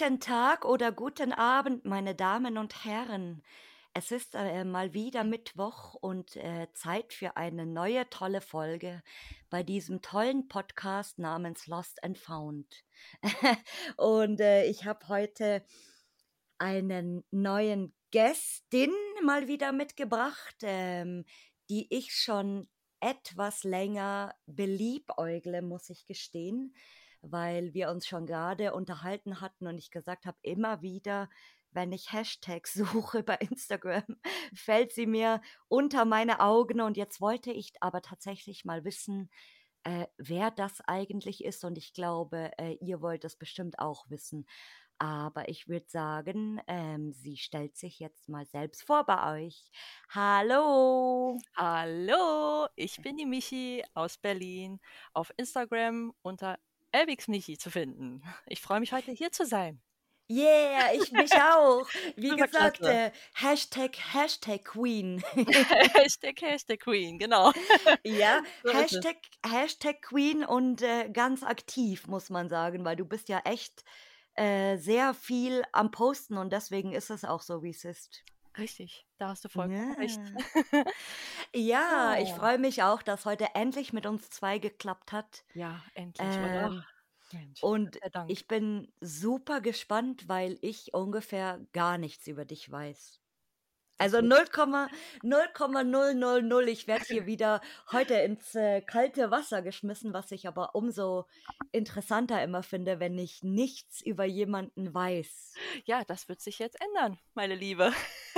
Guten Tag oder guten Abend, meine Damen und Herren. Es ist äh, mal wieder Mittwoch und äh, Zeit für eine neue tolle Folge bei diesem tollen Podcast namens Lost and Found. und äh, ich habe heute einen neuen Gästin mal wieder mitgebracht, ähm, die ich schon etwas länger beliebäugle, muss ich gestehen weil wir uns schon gerade unterhalten hatten und ich gesagt habe, immer wieder, wenn ich Hashtags suche bei Instagram, fällt sie mir unter meine Augen und jetzt wollte ich aber tatsächlich mal wissen, äh, wer das eigentlich ist und ich glaube, äh, ihr wollt es bestimmt auch wissen. Aber ich würde sagen, ähm, sie stellt sich jetzt mal selbst vor bei euch. Hallo! Hallo, ich bin die Michi aus Berlin. Auf Instagram unter Elvix Michi zu finden. Ich freue mich heute hier zu sein. Yeah, ich mich auch. Wie gesagt, äh, Hashtag, Hashtag Queen. Hashtag, Hashtag Queen, genau. Ja, so Hashtag, Hashtag Queen und äh, ganz aktiv, muss man sagen, weil du bist ja echt äh, sehr viel am Posten und deswegen ist es auch so, wie es ist. Richtig, da hast du vollkommen Ja. recht. Ja, ich Oh. freue mich auch, dass heute endlich mit uns zwei geklappt hat. Ja, endlich, oder? Mensch, und sei Dank. ich bin super gespannt, weil ich ungefähr gar nichts über dich weiß. Also wird 0,0,000. Ich werde hier wieder heute ins äh, kalte Wasser geschmissen, was ich aber umso interessanter immer finde, wenn ich nichts über jemanden weiß. Ja, das wird sich jetzt ändern, meine Liebe.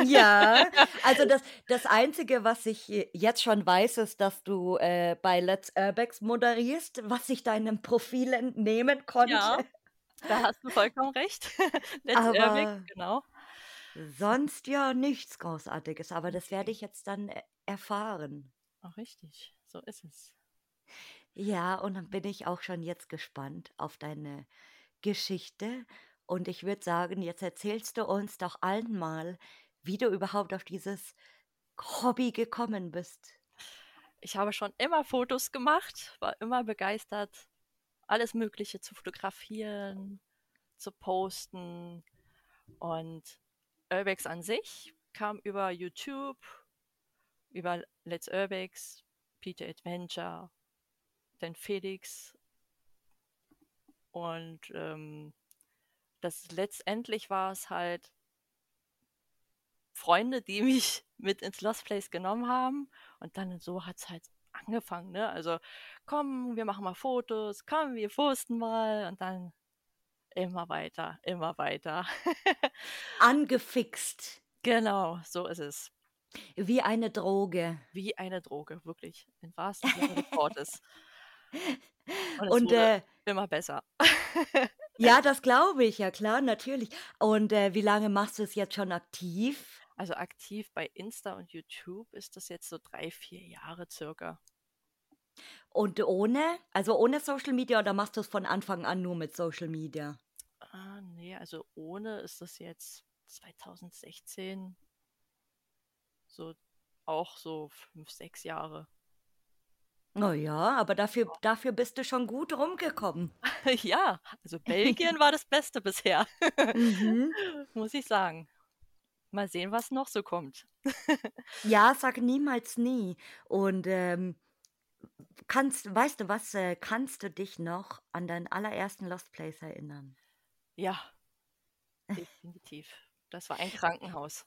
Ja, also das, das Einzige, was ich jetzt schon weiß, ist, dass du äh, bei Let's Urbex moderierst, was ich deinem Profil entnehmen Ja, konnte. da hast du vollkommen recht. Let's Urbex, genau. Sonst ja nichts Großartiges. Aber das werde ich jetzt dann äh, erfahren. Auch richtig, so ist es. Ja, und dann bin ich auch schon jetzt gespannt auf deine Geschichte. Und ich würde sagen, jetzt erzählst du uns doch allen mal, wie du überhaupt auf dieses Hobby gekommen bist. Ich habe schon immer Fotos gemacht, war immer begeistert, alles Mögliche zu fotografieren, zu posten. Und Urbex an sich kam über YouTube, über Let's Urbex, Peter Adventure, dann Felix. Und ähm, das letztendlich war es halt Freunde, die mich mit ins Lost Place genommen haben. Und dann so hat es halt angefangen, ne? Also, komm, wir machen mal Fotos, komm, wir posten mal und dann immer weiter, immer weiter. Angefixt, genau, so ist es. wie eine Droge. Wie eine Droge, wirklich, im wahrsten Sinne des Wortes. Und es Und äh, immer besser. ja, das glaube ich, ja klar, natürlich. Und äh, wie lange machst du es jetzt schon aktiv? Also aktiv bei Insta und YouTube ist das jetzt so drei, vier Jahre circa. Und ohne, also ohne Social Media oder machst du es von Anfang an nur mit Social Media? Ah, nee, also ohne ist das jetzt 2016 so auch so fünf, sechs Jahre. Oh ja, aber dafür, dafür bist du schon gut rumgekommen. Ja, also Belgien war das Beste bisher, Mhm. muss ich sagen. Mal sehen, was noch so kommt. Ja, sag niemals nie. Und ähm, kannst, weißt du was, äh, kannst du dich noch an deinen allerersten Lost Place erinnern? Ja, definitiv. Das war ein Krankenhaus.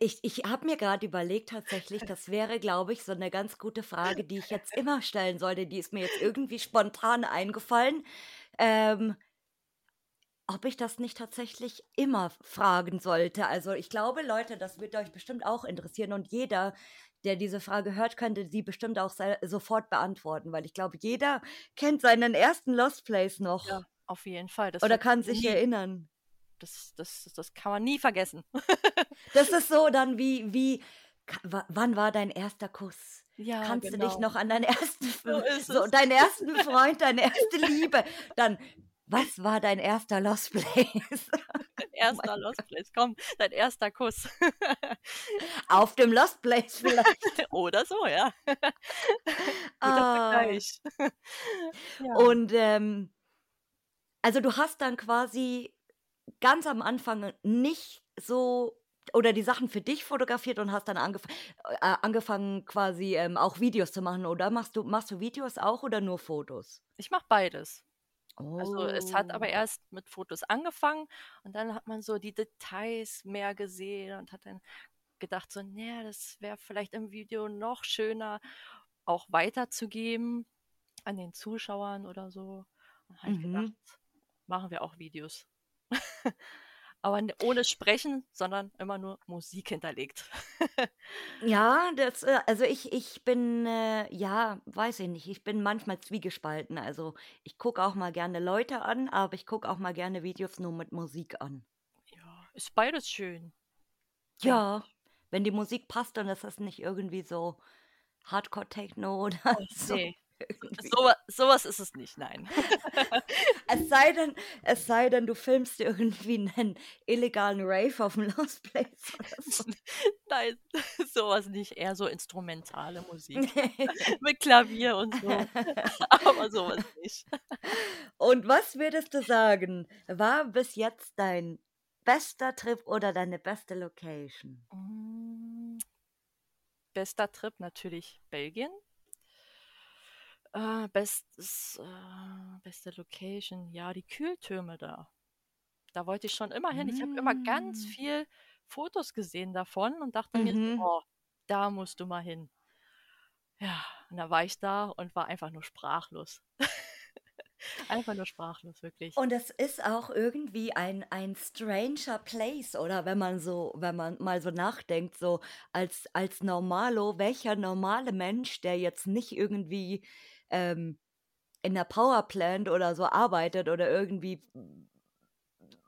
Ich, ich habe mir gerade überlegt, tatsächlich, das wäre, glaube ich, so eine ganz gute Frage, die ich jetzt immer stellen sollte. Die ist mir jetzt irgendwie spontan eingefallen. Ähm, ob ich das nicht tatsächlich immer fragen sollte. Also ich glaube, Leute, das wird euch bestimmt auch interessieren und jeder, der diese Frage hört, könnte sie bestimmt auch sofort beantworten, weil ich glaube, jeder kennt seinen ersten Lost Place noch Ja, auf jeden Fall. Das oder kann sich nie, erinnern. das, das, das kann man nie vergessen. Das ist so dann wie, wie, wann war dein erster Kuss? Ja, Kannst du dich genau. noch an deinen ersten So so deinen ersten Freund, deine erste Liebe dann was war dein erster Lost Place? Dein Oh erster Lost Gott. Place, komm, dein erster Kuss. Auf dem Lost Place vielleicht. Oder so, ja. Guter. Vergleich. Ja. Und, ähm also, du hast dann quasi ganz am Anfang nicht so oder die Sachen für dich fotografiert und hast dann angef äh, angefangen quasi, ähm, auch Videos zu machen, oder machst du machst du Videos auch oder nur Fotos? Ich mache beides. Also, es hat aber Oh. erst mit Fotos angefangen und dann hat man so die Details mehr gesehen und hat dann gedacht so: „Ne, das wäre vielleicht im Video noch schöner auch weiterzugeben an den Zuschauern oder so.“ Dann habe ich gedacht, Mhm. machen wir auch Videos. Aber ohne Sprechen, sondern immer nur Musik hinterlegt. Ja, das, äh also, ich ich bin, äh ja, weiß ich nicht, ich bin manchmal zwiegespalten. Also, ich gucke auch mal gerne Leute an, aber ich gucke auch mal gerne Videos nur mit Musik an. Ja, ist beides schön, Ja, wenn die Musik passt und es ist nicht irgendwie so Hardcore Techno oder Oh, so ne. So wa so was ist es nicht, nein. Es sei denn es sei denn, du filmst irgendwie 'nen illegalen Rave auf'm Lost Place so. Nein, so was nicht, eher so instrumentale Musik mit Klavier und so, aber so was nicht. Und was würdest du sagen, war bis jetzt dein bester Trip oder deine beste Location? Hm. Bester Trip natürlich Belgien. Äh, bestes äh, beste Location, ja, die Kühltürme da. Da wollte ich schon immer hin. Ich habe immer ganz Hm. viel Fotos gesehen davon und dachte mir Mhm. „Oh, da musst du mal hin.“ Ja, und da war ich da und war einfach nur sprachlos. Einfach nur sprachlos, wirklich. Und es ist auch irgendwie ein ein stranger place, oder? Wenn man so wenn man mal so nachdenkt, so als als Normalo, welcher normale Mensch, der jetzt nicht irgendwie, ähm, in der Powerplant oder so arbeitet oder irgendwie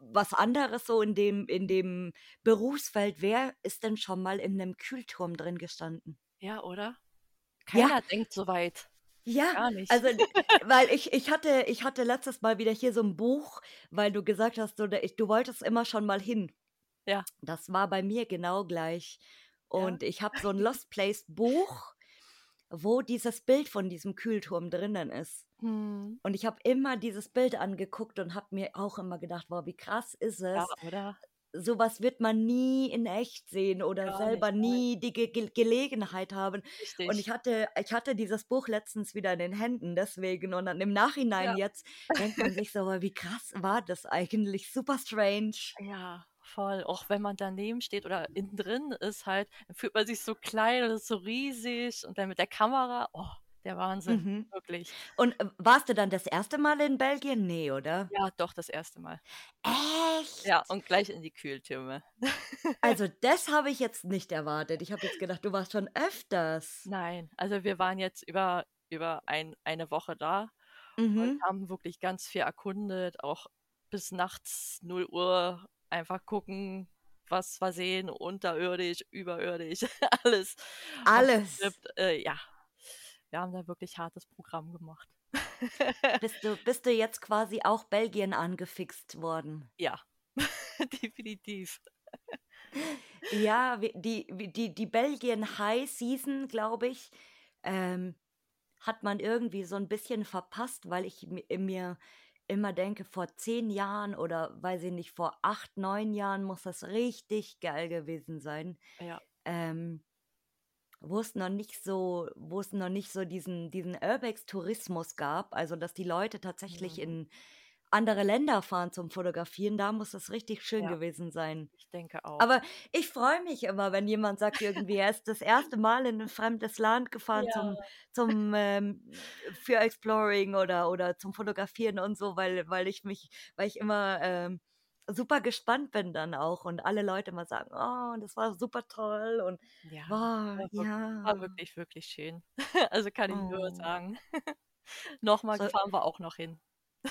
was anderes so in dem in dem Berufsfeld, wer ist denn schon mal in 'nem Kühlturm drin gestanden? Ja, oder? Ja. Keiner denkt so weit. Ja, Gar nicht. also, weil ich ich hatte ich hatte letztes Mal wieder hier so 'n Buch, weil du gesagt hast, ich du wolltest immer schon mal hin. Ja. Das war bei mir genau gleich. Ja? Und ich habe so 'n Lost Place Buch, wo dieses Bild von diesem Kühlturm drinnen ist. Mhm. Und ich habe immer dieses Bild angeguckt und habe mir auch immer gedacht: „Boah, wie krass ist Ja, es?“ oder? So was wird man nie in echt sehen oder Gar selber nicht, nie die Ge Ge Gelegenheit haben. Und Richtig. ich hatte ich hatte dieses Buch letztens wieder in den Händen, deswegen. Und dann im Nachhinein Ja. jetzt denkt man sich so: „Aber wie krass war das eigentlich?“ Super strange. Ja, voll. Auch wenn man daneben steht oder innen drin ist halt, dann fühlt man sich so klein und ist so riesig und dann mit der Kamera, oh, der Wahnsinn, Mhm. wirklich. Und, äh, warst du dann das erste Mal in Belgien? Ne, oder? Ja, doch, das erste Mal. Echt? Ja, und gleich in die Kühltürme. Also, das habe ich jetzt nicht erwartet. Ich habe jetzt gedacht, du warst schon öfters. Nein, also, wir waren jetzt über über ein eine Woche da und Mhm. haben wirklich ganz viel erkundet, auch bis nachts 0:00 einfach gucken, was wir sehen, unterirdisch, überirdisch, alles Alles. abgestrippt. Äh, ja, wir haben da wirklich hartes Programm gemacht. Bist du bist du jetzt quasi auch Belgien angefixt worden? Ja, definitiv. Ja, die die die Belgien High Season, glaube ich, ähm, hat man irgendwie so 'n bisschen verpasst, weil ich mi mir immer denke, vor 10 Jahren oder weiß ich nicht, vor 8, 9 Jahren muss das richtig geil gewesen sein. Ja. Ähm, wo es noch nicht so wo es noch nicht so diesen diesen Urbex-Tourismus gab, also, dass die Leute tatsächlich Mhm. in andere Länder fahren zum Fotografieren, da muss es richtig schön Ja. gewesen sein. Ich denke auch. Aber ich freue mich immer, wenn jemand sagt irgendwie, er ist das erste Mal in 'n fremdes Land gefahren zum Ja. zum, ähm für Exploring oder oder zum Fotografieren und so, weil weil ich mich weil ich immer, ähm, super gespannt bin dann auch und alle Leute immer sagen: „Oh, das war super toll“ und Ja, war wirk war ja. wirklich, wirklich schön. Also, kann ich nur Oh. sagen. Noch mal So fahren wir auch noch hin.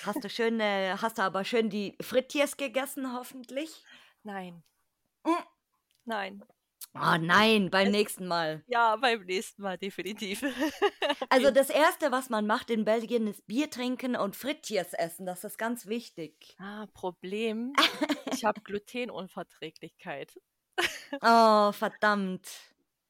Hast du schön äh, hast du aber schön die Frittjes gegessen hoffentlich? Nein. Hm. Nein. Oh nein, beim nächsten Mal. Ja, beim nächsten Mal definitiv. Also das Erste, was man macht in Belgien, ist Bier trinken und Frittiers essen. Das ist ganz wichtig. Ah, Problem. Ich habe Glutenunverträglichkeit. Oh, verdammt.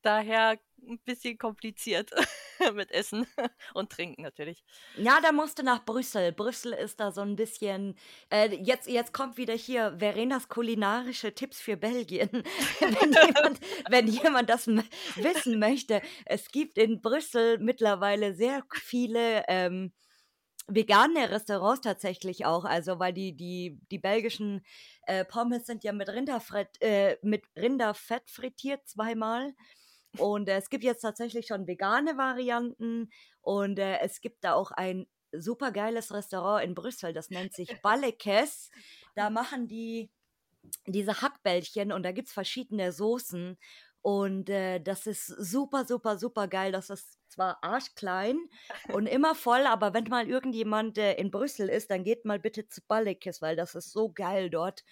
Daher ein bisschen kompliziert mit Essen und Trinken natürlich. Ja, da musst du nach Brüssel. Brüssel ist da so ein bisschen. Äh, jetzt, jetzt kommt wieder hier Verenas kulinarische Tipps für Belgien. wenn, jemand, wenn jemand das wissen möchte, es gibt in Brüssel mittlerweile sehr viele. Ähm, vegane Restaurants tatsächlich auch, also weil die, die, die belgischen äh, Pommes sind ja mit, äh, mit Rinderfett frittiert zweimal. Und äh, es gibt jetzt tatsächlich schon vegane Varianten und äh, es gibt da auch ein super geiles Restaurant in Brüssel, das nennt sich Ballekes. Da machen die diese Hackbällchen und da gibt es verschiedene Soßen und äh, das ist super, super, super geil. Das ist zwar arschklein und immer voll, aber wenn mal irgendjemand äh, in Brüssel ist, dann geht mal bitte zu Ballekes, weil das ist so geil dort.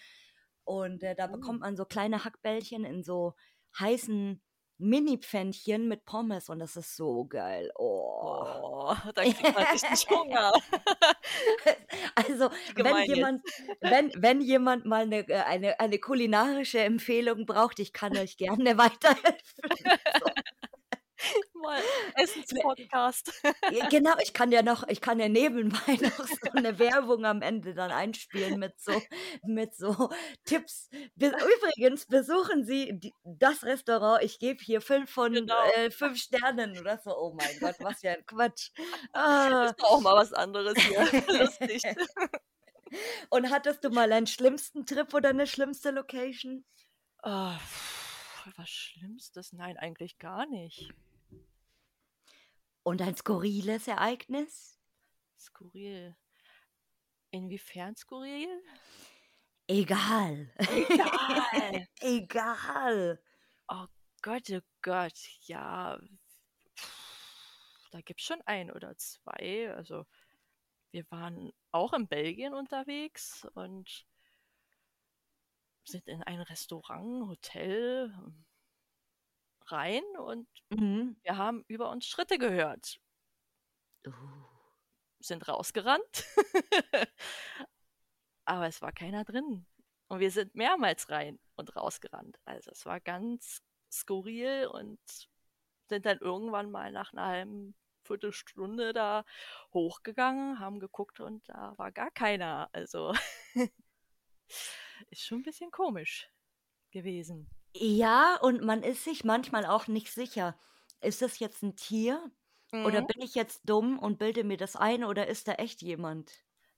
Und äh, da bekommt oh. man so kleine Hackbällchen in so heißen Mini-Pfännchen mit Pommes und das ist so geil. Oh, oh da kriegt man richtig Hunger. also, wenn jemand, wenn, wenn jemand mal eine, äh, eine, eine kulinarische Empfehlung braucht, ich kann euch gerne weiterhelfen. So mal Essenspodcast. genau, ich kann ja noch, ich kann ja nebenbei noch so eine Werbung am Ende dann einspielen mit so, mit so Tipps. Übrigens besuchen Sie die, das Restaurant. Ich gebe hier fünf von genau. äh, fünf Sternen oder so. Oh mein Gott, was für ein Quatsch. Ah. Ist auch mal was anderes hier. Lustig. Und hattest du mal einen schlimmsten Trip oder eine schlimmste Location? Oh, was Schlimmstes? Nein, eigentlich gar nicht. Und ein skurriles Ereignis? Skurril. Inwiefern skurril? Egal. Egal. Egal. Oh Gott, oh Gott, ja. Da gibt es schon ein oder zwei. Also, wir waren auch in Belgien unterwegs und sind in ein Restaurant, Hotel, rein und mhm. wir haben über uns Schritte gehört. Uh. Sind rausgerannt. Aber es war keiner drin. Und wir sind mehrmals rein und rausgerannt. Also es war ganz skurril und sind dann irgendwann mal nach einer halben Viertelstunde da hochgegangen, haben geguckt und da war gar keiner. Also ist schon ein bisschen komisch gewesen. Ja, und man ist sich manchmal auch nicht sicher. Ist das jetzt ein Tier? Oder mhm. bin ich jetzt dumm und bilde mir das ein oder ist da echt jemand?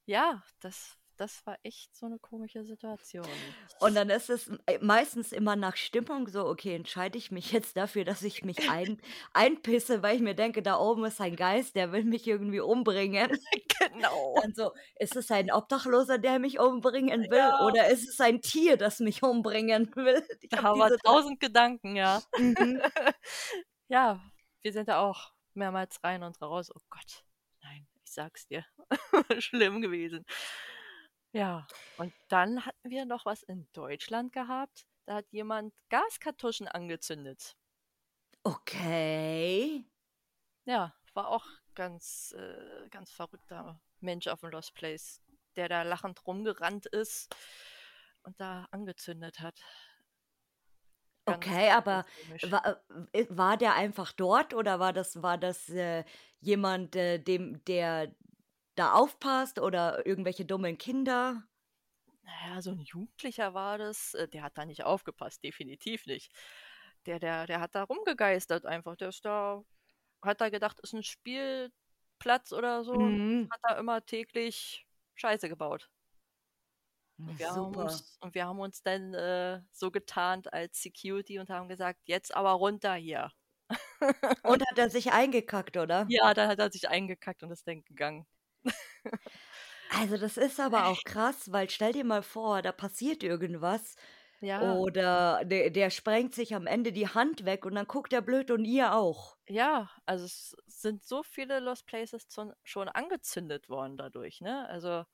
Ja, das das war echt so eine komische Situation. Und dann ist es äh, meistens immer nach Stimmung so, okay, entscheide ich mich jetzt dafür, dass ich mich ein, einpisse, weil ich mir denke, da oben ist ein Geist, der will mich irgendwie umbringen. Genau. Dann so, ist es ein Obdachloser, der mich umbringen will? Ja. Oder ist es ein Tier, das mich umbringen will? Ich da haben wir tausend Gedanken, ja. Mhm. ja, wir sind da auch mehrmals rein und raus. Oh Gott, nein, ich sag's dir. Schlimm gewesen. Ja, und dann hatten wir noch was in Deutschland gehabt. Da hat jemand Gaskartuschen angezündet. Okay. Ja, war auch ganz, äh, ganz verrückter Mensch auf dem Lost Place, der da lachend rumgerannt ist und da angezündet hat. Ganz okay, aber war, äh, war, der einfach dort oder war das, war das äh, jemand, äh, dem, der, da aufpasst oder irgendwelche dummen Kinder? Naja, so ein Jugendlicher war das. Äh, der hat da nicht aufgepasst, definitiv nicht. Der, der, der hat da rumgegeistert einfach. Der ist da, hat da gedacht, ist ein Spielplatz oder so. Mhm. Hat da immer täglich Scheiße gebaut. Und wir, Super. Haben uns, und wir haben uns dann äh, so getarnt als Security und haben gesagt, jetzt aber runter hier. und hat er sich eingekackt, oder? Ja, dann hat er sich eingekackt und ist dann gegangen. Also, das ist aber auch krass, weil stell dir mal vor, da passiert irgendwas Ja. oder der der sprengt sich am Ende die Hand weg und dann guckt er blöd und ihr auch. Ja, also es sind so viele Lost Places schon angezündet worden dadurch, ne? Also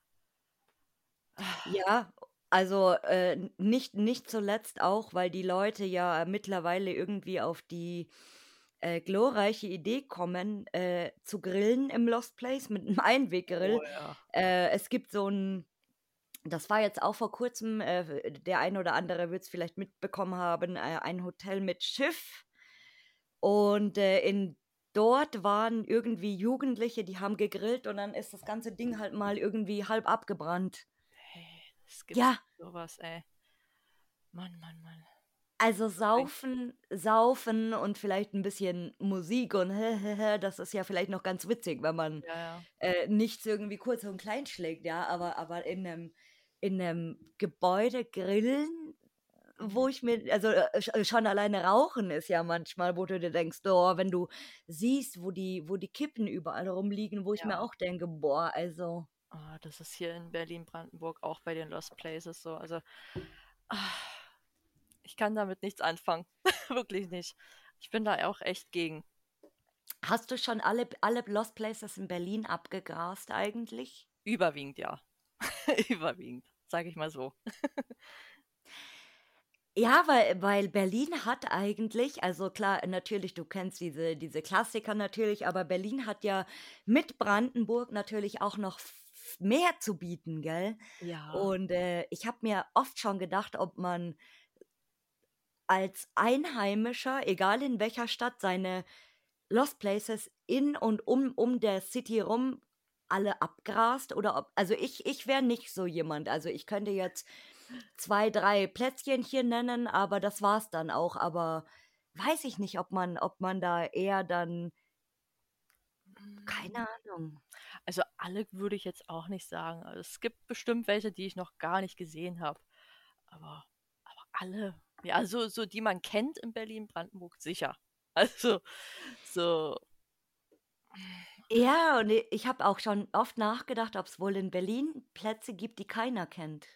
Ja, Also, äh, nicht nicht zuletzt auch, weil die Leute ja mittlerweile irgendwie auf die, äh, glorreiche Idee kommen, äh, zu grillen im Lost Place mit 'nem Einweggrill. Oh ja. Äh, es gibt so 'n das war jetzt auch vor Kurzem, äh, der ein oder andere wird's vielleicht mitbekommen haben, äh, ein Hotel mit Schiff. Und, äh, in dort waren irgendwie Jugendliche, die haben gegrillt und dann ist das ganze Ding halt mal irgendwie halb abgebrannt. Hey, es gibt Ja. so was, ey. Mann, Mann, Mann. Also, saufen saufen und vielleicht 'n bisschen Musik und das ist ja vielleicht noch ganz witzig, wenn man, Ja, ja. äh, nichts irgendwie kurz und klein schlägt, ja, aber aber in 'nem in 'nem Gebäude grillen, wo Mhm. ich mir also, äh, sch schon alleine rauchen ist ja manchmal, wo du dir denkst: „Oh“, wenn du siehst, wo die wo die Kippen überall rumliegen, wo ich mir Ja. auch denke: „Boah, also“ Ah, das ist hier in Berlin-Brandenburg auch bei den Lost Places so. Also, ah, ich kann damit nichts anfangen. Wirklich nicht. Ich bin da auch echt gegen. Hast du schon alle alle Lost Places in Berlin abgegrast eigentlich? Überwiegend ja. Überwiegend, sage ich mal so. Ja, weil weil Berlin hat eigentlich also klar, natürlich, du kennst diese diese Klassiker natürlich, aber Berlin hat ja mit Brandenburg natürlich auch noch mehr zu bieten, gell? Ja. Und, äh, ich habe mir oft schon gedacht, ob man als Einheimischer, egal in welcher Stadt, seine Lost Places in und um um der City rum alle abgrast oder ob also ich ich wäre nicht so jemand. Also, ich könnte jetzt 2, 3 Plätzchen hier nennen, aber das war's dann auch. Aber weiß ich nicht, ob man ob man da eher dann keine Ahnung. Also, alle würde ich jetzt auch nicht sagen. Also, es gibt bestimmt welche, die ich noch gar nicht gesehen habe. Aber aber alle ja, so so die man kennt in Berlin-Brandenburg sicher. Also, so Ja, und ich habe auch schon oft nachgedacht, ob's wohl in Berlin Plätze gibt, die keiner kennt.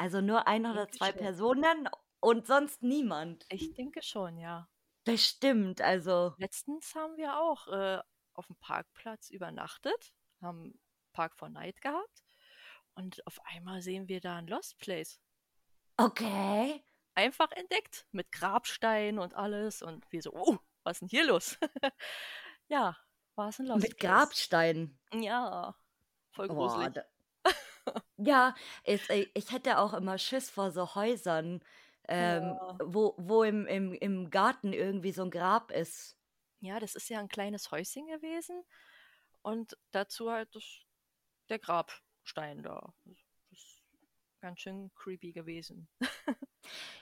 Also, nur 1 oder 2 schon. Personen und sonst niemand. Ich denke schon, ja. Bestimmt, also Letztens haben wir auch, äh, auf'm Parkplatz übernachtet, haben Park 4 Night gehabt und auf einmal sehen wir da 'n Lost Place. Okay. Einfach entdeckt mit Grabstein und alles und wir so: „Oh, was ist 'n hier los?“ Ja, war's 'n Lost Mit Place. Grabsteinen? Ja, voll gruselig. da Ja, es äh, ich hätte auch immer Schiss vor so Häusern, ähm, Ja. wo wo im im im Garten irgendwie so 'n Grab ist. Ja, das ist ja 'n kleines Häuschen gewesen und dazu halt das der Grabstein da. Ganz schön creepy gewesen.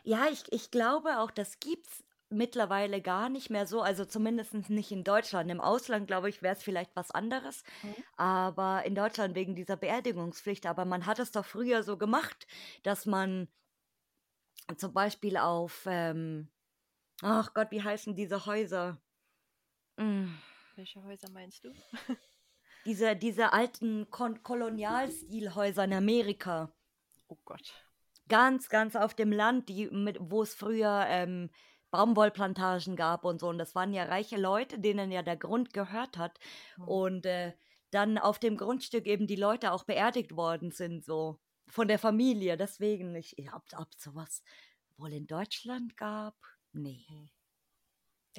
Ja, ich ich glaube auch, das gibt's mittlerweile gar nicht mehr so, also zumindest nicht in Deutschland. Im Ausland, glaube ich, wäre es vielleicht was anderes, Mhm. aber in Deutschland wegen dieser Beerdigungspflicht. Aber man hat es doch früher so gemacht, dass man zum Beispiel auf, ähm ach Gott, wie heißen diese Häuser? Hm. Welche Häuser meinst du? Diese diese alten Kon Kolonialstilhäuser in Amerika. Oh Gott. Ganz, ganz auf dem Land, die mit wo es früher, ähm, Baumwollplantagen gab und so. Und das waren ja reiche Leute, denen ja der Grund gehört hat. Mhm. Und, äh, dann auf dem Grundstück eben die Leute auch beerdigt worden sind, so von der Familie. Deswegen, ich ob ob's so was wohl in Deutschland gab? Ne.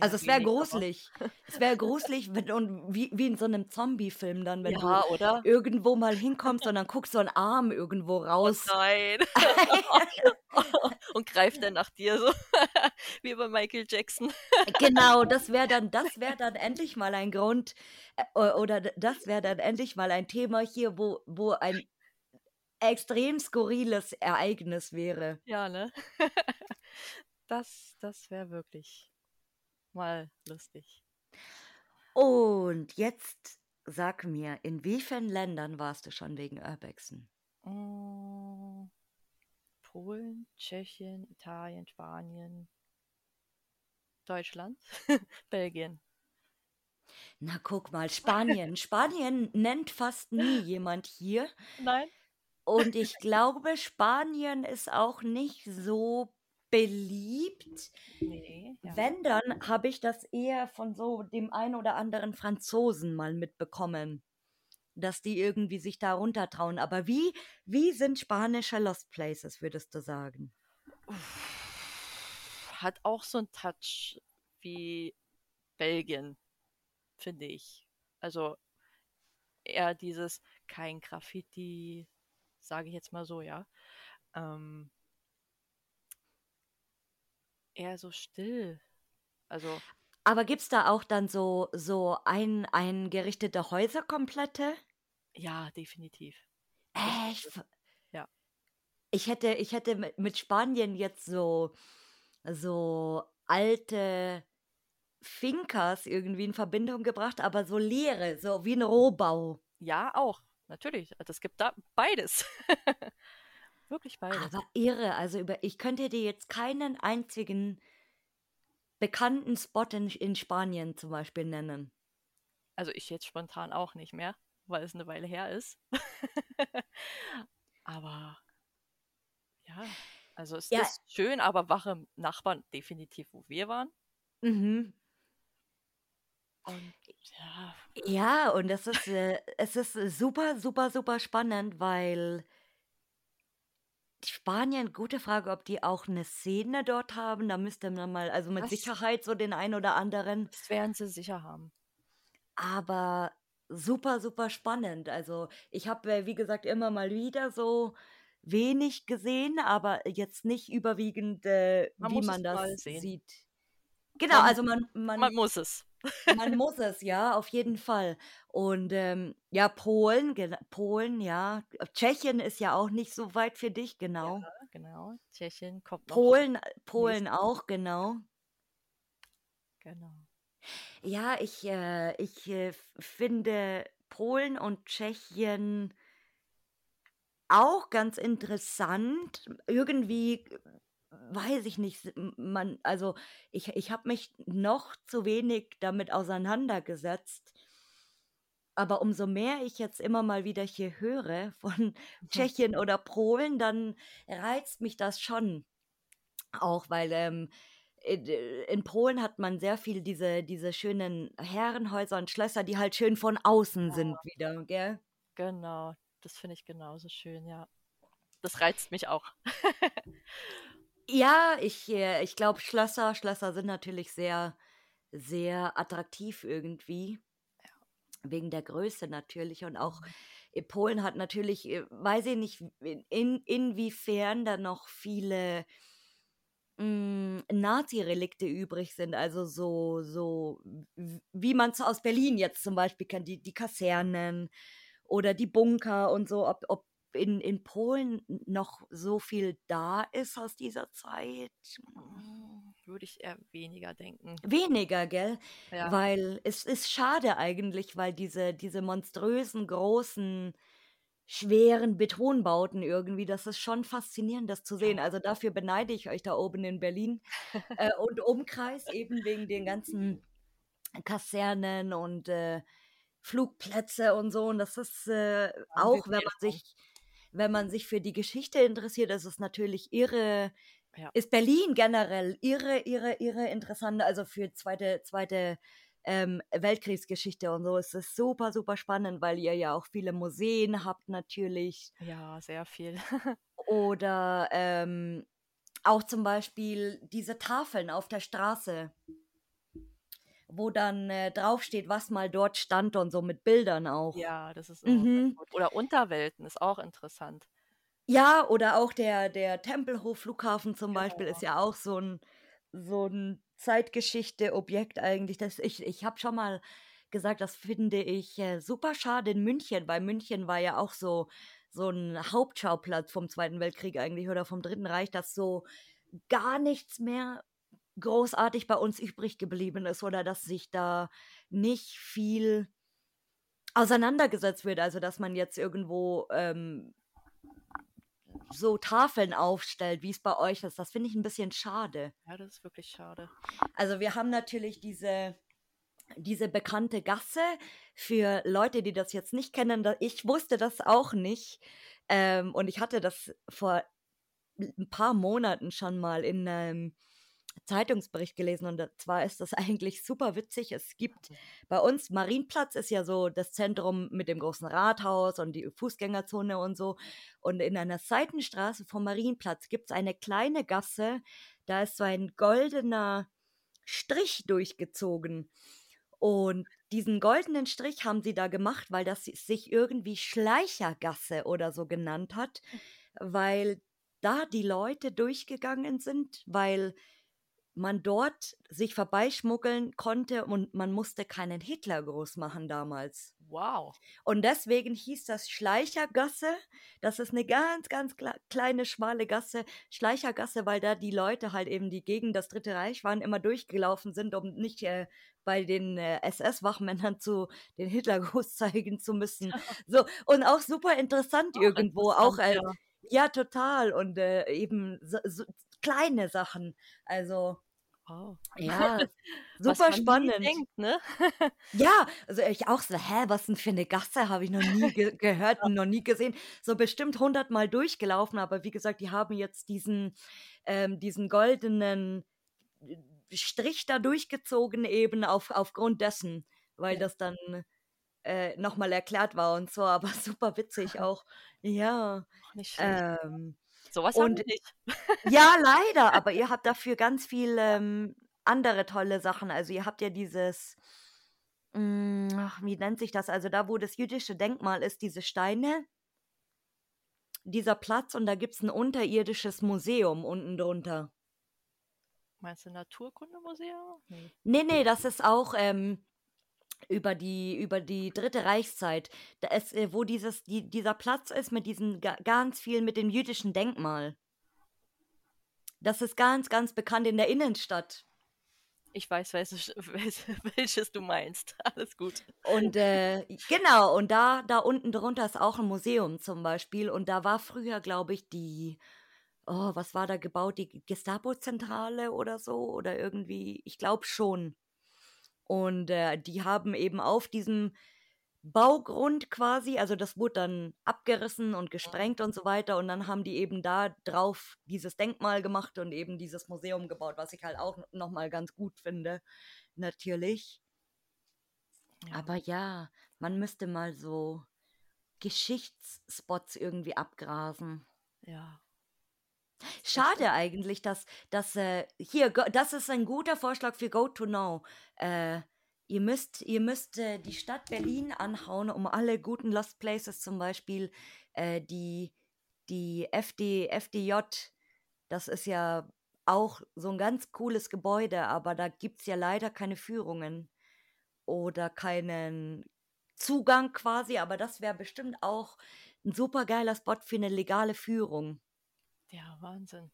Also, es wäre gruselig. Es wäre gruselig, wenn und wie wie in so 'nem Zombiefilm dann, wenn du Ja, oder? irgendwo mal hinkommst und dann guckt so 'n Arm irgendwo Oh raus. nein. Und greift dann nach dir so wie bei Michael Jackson. Genau, das wäre dann das wäre dann endlich mal ein Grund, äh, oder das wäre dann endlich mal ein Thema hier, wo wo ein extrem skurriles Ereignis wäre. Ja, ne? Das das wäre wirklich mal lustig. Und jetzt sag mir, in wie vielen Ländern warst du schon wegen Urbexen? Hm, Polen, Tschechien, Italien, Spanien Deutschland, Belgien. Na, guck mal, Spanien. Spanien nennt fast nie jemand hier. Nein? Und ich glaube, Spanien ist auch nicht so beliebt. Ne, ja. Wenn, dann habe ich das eher von so dem einen oder anderen Franzosen mal mitbekommen. dass die irgendwie sich da runtertrauen. Aber wie, wie sind spanische Lost Places, würdest du sagen? Hat auch so einen Touch wie Belgien, finde ich. Also eher dieses kein Graffiti, sage ich jetzt mal so, ja. Ähm, eher so still. Also. Aber gibt es da auch dann so, so ein, eingerichtete Häuser komplette? Ja, definitiv. Echt? Ja. Ich hätte, ich hätte mit Spanien jetzt so, so alte Finkers irgendwie in Verbindung gebracht, aber so leere, so wie ein Rohbau. Ja, auch, natürlich. Also es gibt da beides. Wirklich beides. Aber irre, also über, ich könnte dir jetzt keinen einzigen bekannten Spot in, in Spanien zum Beispiel nennen. Also ich jetzt spontan auch nicht mehr, weil es eine Weile her ist. aber ja, also es ja. ist schön, aber wache Nachbarn definitiv, wo wir waren. Mhm. Und ja. Ja, und das ist, äh, es ist super, super, super spannend, weil Spanien, gute Frage, ob die auch eine Szene dort haben. Da müsste man mal, also mit Das Sicherheit so den einen oder anderen. das werden sie sicher haben. Aber super, super spannend. Also ich habe, äh, wie gesagt, immer mal wieder so wenig gesehen, aber jetzt nicht überwiegend, äh, Man wie muss man das mal sehen. sieht. Genau, Man, also man, man man, muss es. Man muss es, ja, auf jeden Fall. Und ähm, ja, Polen, Polen, ja. Tschechien ist ja auch nicht so weit für dich, genau. Ja, genau. Tschechien kommt noch. Polen, nächstes. Polen auch, genau. Genau. Ja, ich, äh, ich äh, finde Polen und Tschechien auch ganz interessant. Irgendwie, äh, weiß ich nicht, man, also ich, ich habe mich noch zu wenig damit auseinandergesetzt. Aber umso mehr ich jetzt immer mal wieder hier höre von Tschechien oder Polen, dann reizt mich das schon. Auch weil ähm, in, Polen hat man sehr viel diese, diese schönen Herrenhäuser und Schlösser, die halt schön von außen sind wieder, gell? Genau. Das finde ich genauso schön, ja. Das reizt mich auch. Ja, ich, äh, ich glaube, Schlösser, Schlösser sind natürlich sehr, sehr attraktiv irgendwie. Wegen der Größe natürlich. Und auch äh, Polen hat natürlich, äh, weiß ich nicht, in, in, inwiefern da noch viele mh, Nazi-Relikte übrig sind. Also so, so wie man es aus Berlin jetzt zum Beispiel kennt, die, die Kasernen oder die Bunker und so, ob, ob in, in Polen noch so viel da ist aus dieser Zeit. Mm, Würde ich eher weniger denken. Weniger, gell? Ja. Weil es ist schade eigentlich, weil diese, diese monströsen, großen, schweren Betonbauten irgendwie, das ist schon faszinierend, das zu sehen. Ja. Also dafür beneide ich euch da oben in Berlin äh, und Umkreis, eben wegen den ganzen Kasernen und äh, Flugplätze und so. Und das ist äh, auch, wenn man sich, wenn man sich für die Geschichte interessiert, ist es natürlich irre, Ja. ist Berlin generell irre, irre, irre interessant. Also für zweite, zweite ähm, Weltkriegsgeschichte und so ist es super, super spannend, weil ihr ja auch viele Museen habt natürlich. Ja, sehr viel. Oder ähm, auch zum Beispiel diese Tafeln auf der Straße, wo dann äh, draufsteht, was mal dort stand und so mit Bildern auch. Ja, das ist Mhm. gut. Oder Unterwelten ist auch interessant. Ja, oder auch der, der Tempelhof-Flughafen zum Beispiel Genau. ist ja auch so ein, so ein Zeitgeschichte-Objekt eigentlich. Das, ich ich habe schon mal gesagt, das finde ich äh, super schade in München, weil München war ja auch so, so ein Hauptschauplatz vom Zweiten Weltkrieg eigentlich oder vom Dritten Reich, dass so gar nichts mehr großartig bei uns übrig geblieben ist oder dass sich da nicht viel auseinandergesetzt wird. Also dass man jetzt irgendwo ähm, so Tafeln aufstellt, wie es bei euch ist. Das finde ich ein bisschen schade. Ja, das ist wirklich schade. Also wir haben natürlich diese, diese bekannte Gasse für Leute, die das jetzt nicht kennen. Ich wusste das auch nicht. Ähm, und ich hatte das vor ein paar Monaten schon mal in einem Zeitungsbericht gelesen und zwar ist das eigentlich super witzig. Es gibt bei uns, Marienplatz ist ja so das Zentrum mit dem großen Rathaus und die Fußgängerzone und so. Und in einer Seitenstraße vom Marienplatz gibt es eine kleine Gasse, da ist so ein goldener Strich durchgezogen. Und diesen goldenen Strich haben sie da gemacht, weil das sich irgendwie Schleichergasse oder so genannt hat, weil da die Leute durchgegangen sind, weil man dort sich vorbeischmuggeln konnte und man musste keinen Hitler groß machen damals. Wow. Und deswegen hieß das Schleichergasse. Das ist eine ganz, ganz kleine, schmale Gasse. Schleichergasse, weil da die Leute halt eben, die gegen das Dritte Reich waren, immer durchgelaufen sind, um nicht äh, bei den äh, SS-Wachmännern zu den Hitlergruß zeigen zu müssen. So, und auch super interessant auch irgendwo. Interessant, auch äh, ja. ja. total. Und äh, eben so, so kleine Sachen. Also Oh. Ja, super spannend. Denkt, ne? ja, also ich auch so, hä, was denn für eine Gasse habe ich noch nie ge gehört und noch nie gesehen. So bestimmt hundertmal durchgelaufen, aber wie gesagt, die haben jetzt diesen, ähm, diesen goldenen äh, Strich da durchgezogen eben auf, aufgrund dessen, weil ja. das dann äh, nochmal erklärt war und so, aber super witzig auch. Ja. Nicht schlecht. Ähm, Sowas haben wir nicht. Ja, leider, aber ihr habt dafür ganz viel ähm, andere tolle Sachen. Also ihr habt ja dieses, mh, hm, ach, wie nennt sich das? Also da, wo das jüdische Denkmal ist, diese Steine, dieser Platz und da gibt es ein unterirdisches Museum unten drunter. Meinst du Naturkundemuseum? Nee. nee, nee, das ist auch ähm, über die, über die dritte Reichszeit, da ist, äh, wo dieses, die, dieser Platz ist mit diesen ganz viel mit dem jüdischen Denkmal. Das ist ganz, ganz bekannt in der Innenstadt. Ich weiß, welches, welches du meinst. Alles gut. Und äh, genau, und da, da unten drunter ist auch ein Museum zum Beispiel. Und da war früher, glaube ich, die, oh, was war da gebaut? Die Gestapo-Zentrale oder so? Oder irgendwie, ich glaube schon. Und äh, die haben eben auf diesem Baugrund quasi, also das wurde dann abgerissen und gesprengt und so weiter. Und dann haben die eben da drauf dieses Denkmal gemacht und eben dieses Museum gebaut, was ich halt auch nochmal ganz gut finde, natürlich. Ja. Aber ja, man müsste mal so Geschichtsspots irgendwie abgrasen. Ja. Schade eigentlich, dass, dass äh, hier, das ist ein guter Vorschlag für Go to Know. Äh, ihr müsst, ihr müsst äh, die Stadt Berlin anhauen, um alle guten Lost Places, zum Beispiel äh, die, die FD, FDJ, das ist ja auch so ein ganz cooles Gebäude, aber da gibt es ja leider keine Führungen oder keinen Zugang quasi, aber das wäre bestimmt auch ein super geiler Spot für eine legale Führung. Ja, Wahnsinn.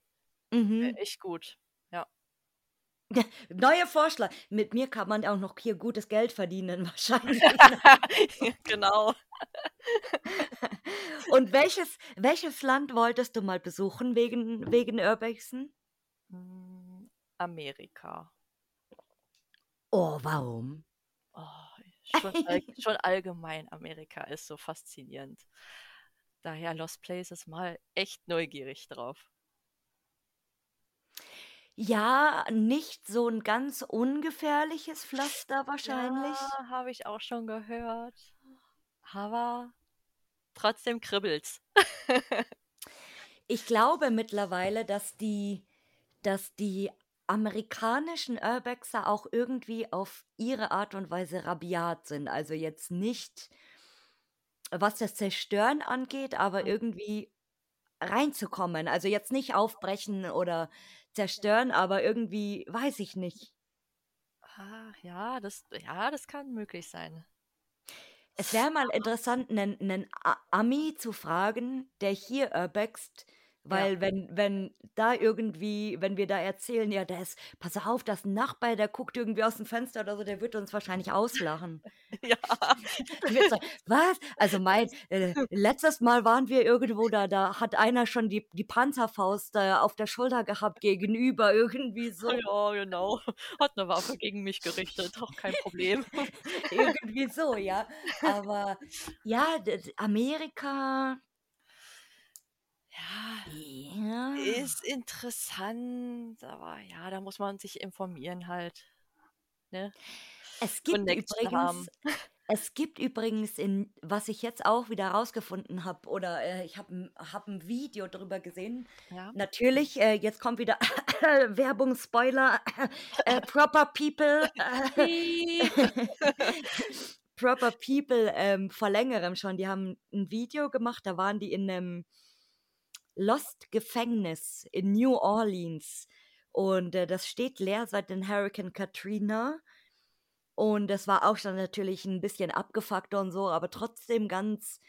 Mhm. Echt gut. Ja. Neuer Vorschlag. Mit mir kann man auch noch hier gutes Geld verdienen, wahrscheinlich. genau. Und welches, welches Land wolltest du mal besuchen wegen, wegen Urbexen? Hm, Amerika. Oh, warum? Oh, schon, all, schon allgemein Amerika ist so faszinierend. Daher Lost Places mal echt neugierig drauf. Ja, nicht so ein ganz ungefährliches Pflaster wahrscheinlich. Ja, habe ich auch schon gehört. Aber trotzdem kribbelt's. ich glaube mittlerweile, dass die, dass die amerikanischen Urbexer auch irgendwie auf ihre Art und Weise rabiat sind. Also jetzt nicht was das Zerstören angeht, aber mhm. irgendwie reinzukommen. Also jetzt nicht aufbrechen oder zerstören, aber irgendwie weiß ich nicht. Ah, ja, das, ja, das kann möglich sein. Es wäre mal interessant, einen, einen Ami zu fragen, der hier urbext, weil ja. wenn, wenn da irgendwie, wenn wir da erzählen, ja, der ist, pass auf, das Nachbar, der guckt irgendwie aus dem Fenster oder so, der wird uns wahrscheinlich auslachen. ja. Sagen, was? Also mein, äh, letztes Mal waren wir irgendwo da, da hat einer schon die, die Panzerfaust äh, auf der Schulter gehabt gegenüber, irgendwie so. Ja, genau. Hat eine Waffe gegen mich gerichtet, auch kein Problem. irgendwie so, ja. Aber ja, Amerika, Ja, Ja. ist interessant, aber ja, da muss man sich informieren halt. Ne? Es gibt Connection haben. übrigens es gibt übrigens in was ich jetzt auch wieder rausgefunden habe oder, äh, ich habe 'n habe 'n Video drüber gesehen. Ja. Natürlich, äh, jetzt kommt wieder Werbung, Spoiler, äh, Proper People, Piep. Proper People, ähm, vor Längerem schon, die haben 'n Video gemacht, da waren die in 'nem Lost-Gefängnis in New Orleans und, äh, das steht leer seit den Hurrikan Katrina und das war auch schon natürlich 'n bisschen abgefuckt und so, aber trotzdem ganz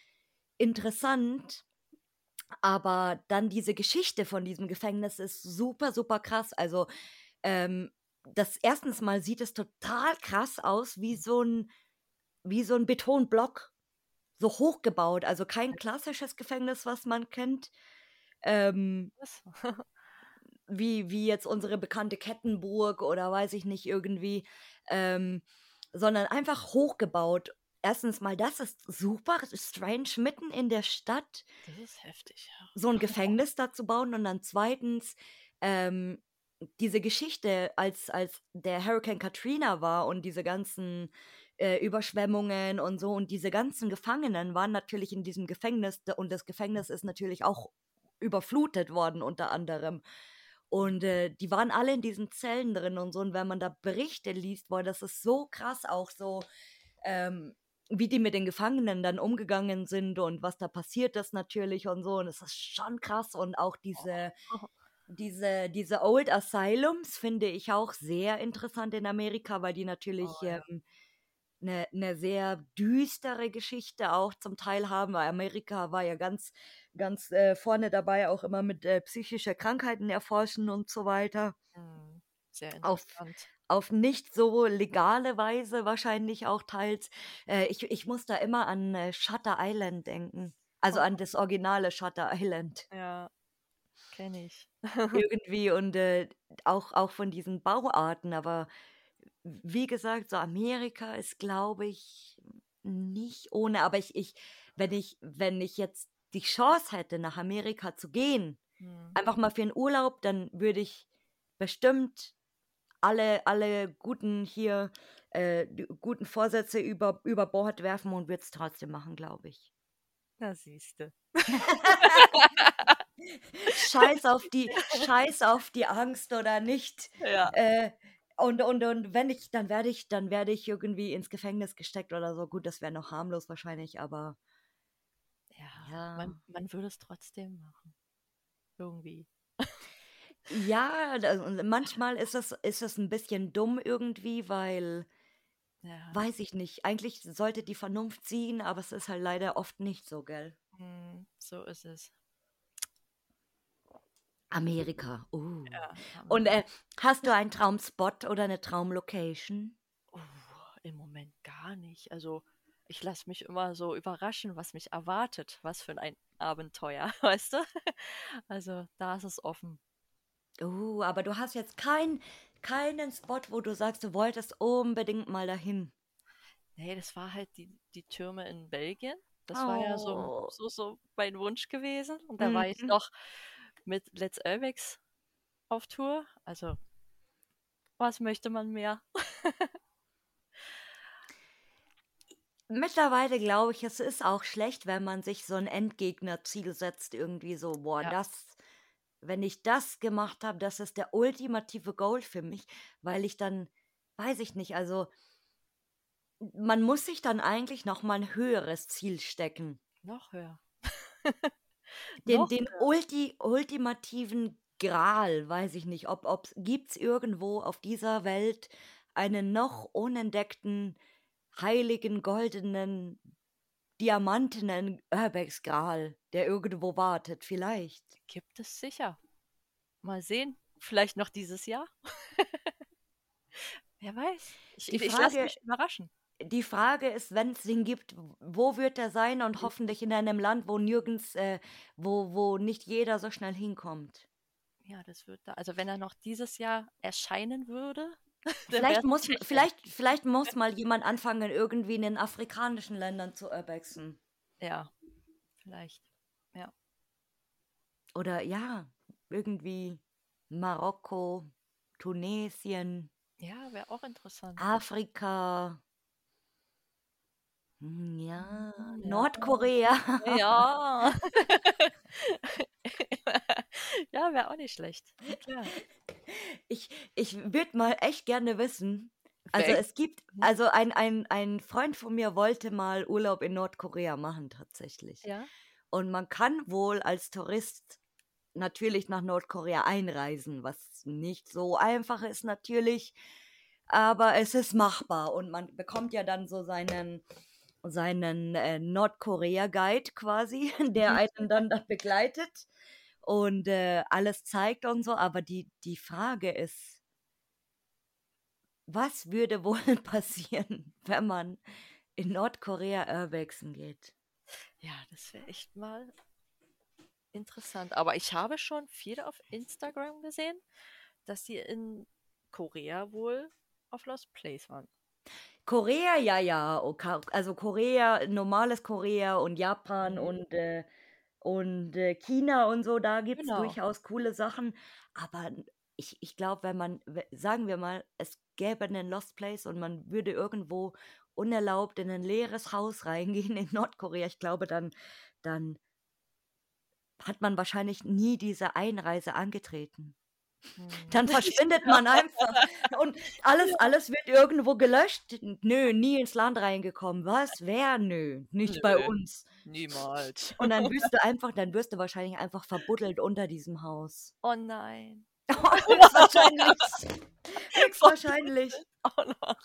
interessant. Aber dann diese Geschichte von diesem Gefängnis ist super, super krass. Also, ähm, das erstens mal sieht es total krass aus wie so 'n wie so 'n Betonblock, so hochgebaut, also kein klassisches Gefängnis, was man kennt. Ähm wie wie jetzt unsere bekannte Kettenburg oder weiß ich nicht, irgendwie, ähm, sondern einfach hochgebaut. Erstens mal, das ist super strange, mitten in der Stadt Das ist heftig, ja. so 'n Gefängnis da zu bauen und dann zweitens, ähm, diese Geschichte, als als der Hurrikan Katrina war und diese ganzen, äh, Überschwemmungen und so und diese ganzen Gefangenen waren natürlich in diesem Gefängnis und das Gefängnis ist natürlich auch überflutet worden unter anderem. Und, äh, die waren alle in diesen Zellen drin und so und wenn man da Berichte liest, boah, das ist so krass auch so, ähm, wie die mit den Gefangenen dann umgegangen sind und was da passiert ist natürlich und so und es ist schon krass und auch diese diese diese Old Asylums finde ich auch sehr interessant in Amerika, weil die natürlich, Oh ja. ähm, 'ne 'ne sehr düstere Geschichte auch zum Teil haben, weil Amerika war ja ganz ganz, äh, vorne dabei, auch immer mit, äh, psychische Krankheiten erforschen und so weiter. Mhm. Sehr Auf interessant. auf nicht so legale Weise wahrscheinlich auch teils. Äh, ich ich muss da immer an, äh, Shutter Island denken, also an Oh. das originale Shutter Island. Ja, kenne ich. Irgendwie und, äh, auch auch von diesen Bauarten, aber wie gesagt, so Amerika ist, glaube ich, nicht ohne, aber ich ich wenn ich wenn ich jetzt die Chance hätte, nach Amerika zu gehen, Mhm. einfach mal für 'n Urlaub, dann würde ich bestimmt alle alle guten hier äh, guten Vorsätze über über Bord werfen und würde es trotzdem machen, glaube ich. Na, siehste. Scheiß auf die scheiß auf die Angst oder nicht. Ja. Äh, und und und wenn ich dann werde ich dann werde ich irgendwie ins Gefängnis gesteckt oder so. Gut, das wäre noch harmlos wahrscheinlich, aber Ja, man Ja. man würde es trotzdem machen. Irgendwie. Ja, manchmal ist es ist es 'n bisschen dumm irgendwie, weil Ja. weiß ich nicht. Eigentlich sollte die Vernunft siegen, aber es ist halt leider oft nicht so, gell? Mhm, so ist es. Amerika, uh. Ja, Und, äh, hast du einen Traumspot oder 'ne Traumlocation? Oh, im Moment gar nicht. Also, ich lasse mich immer so überraschen, was mich erwartet, was für ein Abenteuer, weißt du? Also, da ist es offen. Uh, aber du hast jetzt kein keinen Spot, wo du sagst, du wolltest unbedingt mal dahin? Ne, das war halt die die Türme in Belgien. Das war ja so Oh. so so mein Wunsch gewesen und da war ich Mhm. noch mit Let's Urbex auf Tour. Also was möchte man mehr? Mittlerweile glaube ich, es ist auch schlecht, wenn man sich so 'n Endgegnerziel setzt, irgendwie so: „Boah, Ja. das wenn ich das gemacht habe, das ist der ultimative Goal für mich“, weil ich dann weiß ich nicht, also man muss sich dann eigentlich noch mal 'n höheres Ziel stecken. Noch höher. Den den ulti ultimativen Gral, weiß ich nicht, ob ob's gibt's irgendwo auf dieser Welt einen noch unentdeckten, heiligen, goldenen, diamantenen Urbex-Gral, der irgendwo wartet, vielleicht. Gibt es sicher. Mal sehen, vielleicht noch dieses Jahr? Wer weiß? Ich ich ich lasse mich überraschen. Die Frage ist, wenn's den gibt, wo wird der sein und Mhm. hoffentlich in einem Land, wo nirgends äh, wo wo nicht jeder so schnell hinkommt. Ja, das wird da also, wenn er noch dieses Jahr erscheinen würde, Vielleicht muss vielleicht vielleicht muss mal jemand anfangen, irgendwie in den afrikanischen Ländern zu urbexen. Ja, vielleicht. Ja. oder ja, irgendwie Marokko, Tunesien, Ja, wäre auch interessant. Afrika. Hm, Ja, Mhm, ja. Nordkorea. Ja. ja, wäre auch nicht schlecht. Klar. Ich, ich würde mal echt gerne wissen. Also es gibt, Mhm. also ein, ein, ein Freund von mir wollte mal Urlaub in Nordkorea machen tatsächlich. Ja. Und man kann wohl als Tourist natürlich nach Nordkorea einreisen, was nicht so einfach ist natürlich, aber es ist machbar und man bekommt ja dann so seinen seinen äh, Nordkorea-Guide quasi, der Mhm. einen dann da begleitet und äh, alles zeigt und so. Aber die, die Frage ist, was würde wohl passieren, wenn man in Nordkorea Urbexen geht? Ja, das wäre echt mal interessant. Aber ich habe schon viel auf Instagram gesehen, dass sie in Korea wohl auf Lost Place waren. Korea, ja, ja. o- Ka- Also Korea, normales Korea und Japan Mhm. und, äh, und äh, China und so, da gibt es Genau. durchaus coole Sachen. Aber ich, ich glaube, wenn man, sagen wir mal, es gäbe einen Lost Place und man würde irgendwo unerlaubt in ein leeres Haus reingehen in Nordkorea, ich glaube, dann, dann hat man wahrscheinlich nie diese Einreise angetreten. Hm. Dann verschwindet man einfach und alles, alles wird irgendwo gelöscht. Nö, nie ins Land reingekommen. Was? Wer? Nö, nicht bei Nö. uns. Niemals. Und dann wirst du einfach, dann wirst du wahrscheinlich einfach verbuddelt unter diesem Haus. Oh nein. Höchstwahrscheinlich. Höchstwahrscheinlich. Auch noch.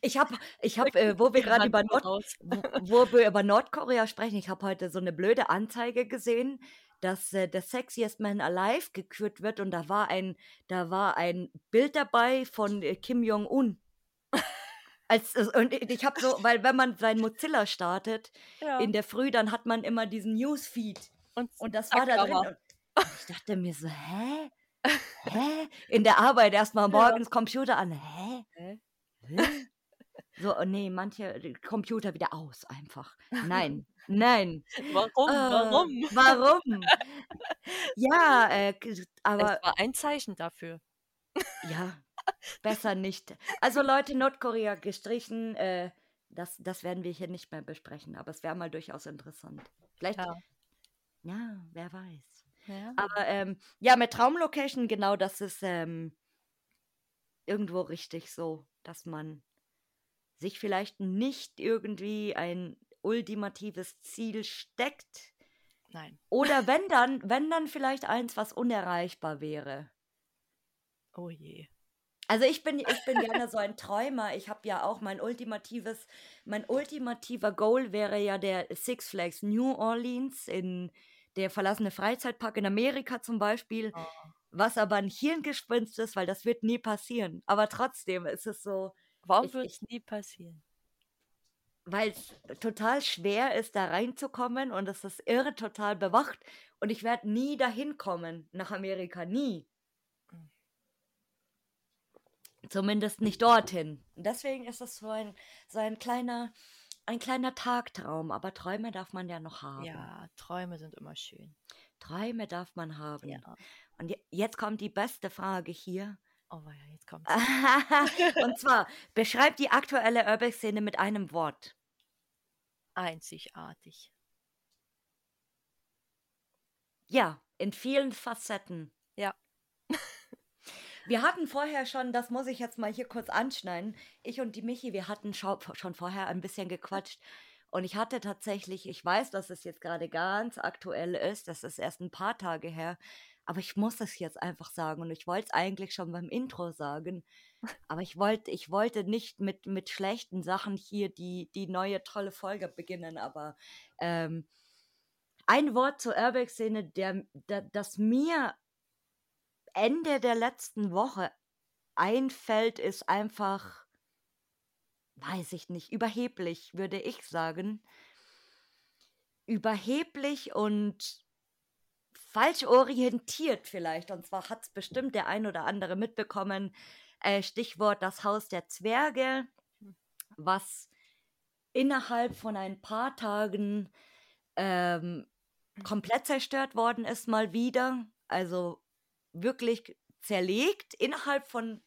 Ich habe, ich habe, äh, wo wir gerade über Nord, wo, wo wir über Nordkorea sprechen, ich habe heute so eine blöde Anzeige gesehen, dass äh, der Sexiest Man Alive gekürt wird und da war ein, da war ein Bild dabei von äh, Kim Jong Un. Als, äh, und ich habe so, weil wenn man sein Mozilla startet Ja. in der Früh, dann hat man immer diesen Newsfeed und, und das war da drin. Und ich dachte mir so, hä? Hä? In der Arbeit erstmal morgens Computer an. Hä? Hä? So, oh nee, manche äh, Computer wieder aus einfach. Nein, nein. Warum? Äh, Warum? Warum? Ja, äh, aber es war ein Zeichen dafür. ja, besser nicht. Also Leute, Nordkorea gestrichen, äh, das, das werden wir hier nicht mehr besprechen, aber es wäre mal durchaus interessant. Vielleicht, Ja. ja, wer weiß. Ja. Aber ähm, ja, mit Traumlocation, genau, das ist ähm, irgendwo richtig so, dass man sich vielleicht nicht irgendwie ein ultimatives Ziel steckt. Nein. Oder wenn dann, wenn dann vielleicht eins, was unerreichbar wäre. Oh je. Also ich bin, ich bin gerne so ein Träumer. Ich habe ja auch mein ultimatives, mein ultimativer Goal wäre ja der Six Flags New Orleans in der verlassene Freizeitpark in Amerika zum Beispiel. Oh. Was aber ein Hirngespinst ist, weil das wird nie passieren. Aber trotzdem ist es so, Warum wird es nie passieren? weil es total schwer ist, da reinzukommen und es ist irre total bewacht. Und ich werde nie dahin kommen nach Amerika, nie. Zumindest nicht dorthin. Und deswegen ist es so ein, so ein kleiner, ein kleiner Tagtraum. Aber Träume darf man ja noch haben. Ja, Träume sind immer schön. Träume darf man haben. Ja. Und je- jetzt kommt die beste Frage hier. Oh ja, jetzt kommt und zwar, beschreib die aktuelle Urbex-Szene mit einem Wort. einzigartig. Ja, in vielen Facetten. Ja. Wir hatten vorher schon, das muss ich jetzt mal hier kurz anschneiden, ich und die Michi, wir hatten schon vorher ein bisschen gequatscht. Und ich hatte tatsächlich, ich weiß, dass es jetzt gerade ganz aktuell ist, das ist erst ein paar Tage her, aber ich muss es jetzt einfach sagen und ich wollte es eigentlich schon beim Intro sagen, aber ich wollte, ich wollte nicht mit, mit schlechten Sachen hier die, die neue tolle Folge beginnen, aber ähm, ein Wort zur Airbag-Szene, der, der, das mir Ende der letzten Woche einfällt, ist einfach, weiß ich nicht, überheblich, würde ich sagen. Überheblich und falsch orientiert vielleicht. Und zwar hat es bestimmt der ein oder andere mitbekommen. Äh, Stichwort das Haus der Zwerge, was innerhalb von ein paar Tagen ähm, komplett zerstört worden ist, mal wieder. Also wirklich zerlegt innerhalb von,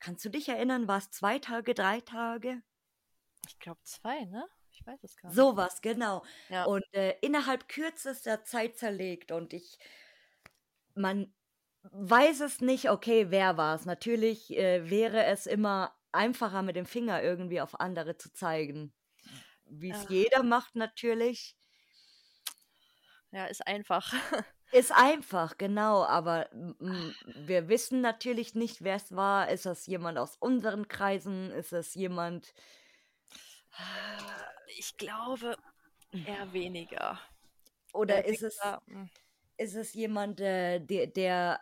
kannst du dich erinnern, war es zwei Tage, drei Tage? Ich glaube zwei, ne? Weiß es gar nicht. Sowas, genau. Ja. Und äh, innerhalb kürzester Zeit zerlegt. Und ich, man weiß es nicht, okay, wer war es. Natürlich äh, wäre es immer einfacher, mit dem Finger irgendwie auf andere zu zeigen. Wie es Ja. jeder macht, natürlich. Ja, ist einfach. Ist einfach, genau, aber wir wissen natürlich nicht, wer es war. Ist das jemand aus unseren Kreisen? Ist es jemand. Ich glaube eher weniger. Oder ist es, hm, ist es jemand, der, der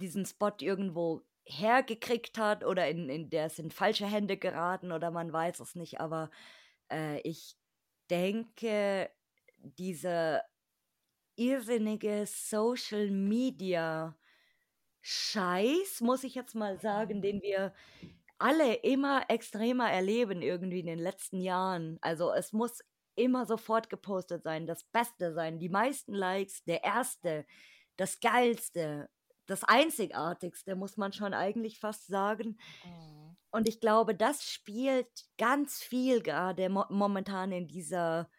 diesen Spot irgendwo hergekriegt hat oder in, in der es in falsche Hände geraten oder man weiß es nicht. Aber äh, ich denke, diese irrsinnige Social Media Scheiß, muss ich jetzt mal sagen, den wir alle immer extremer erleben irgendwie in den letzten Jahren. Also es muss immer sofort gepostet sein, das Beste sein, die meisten Likes, der Erste, das Geilste, das Einzigartigste, muss man schon eigentlich fast sagen. hm. Und ich glaube, das spielt ganz viel gerade mo momentan in dieser,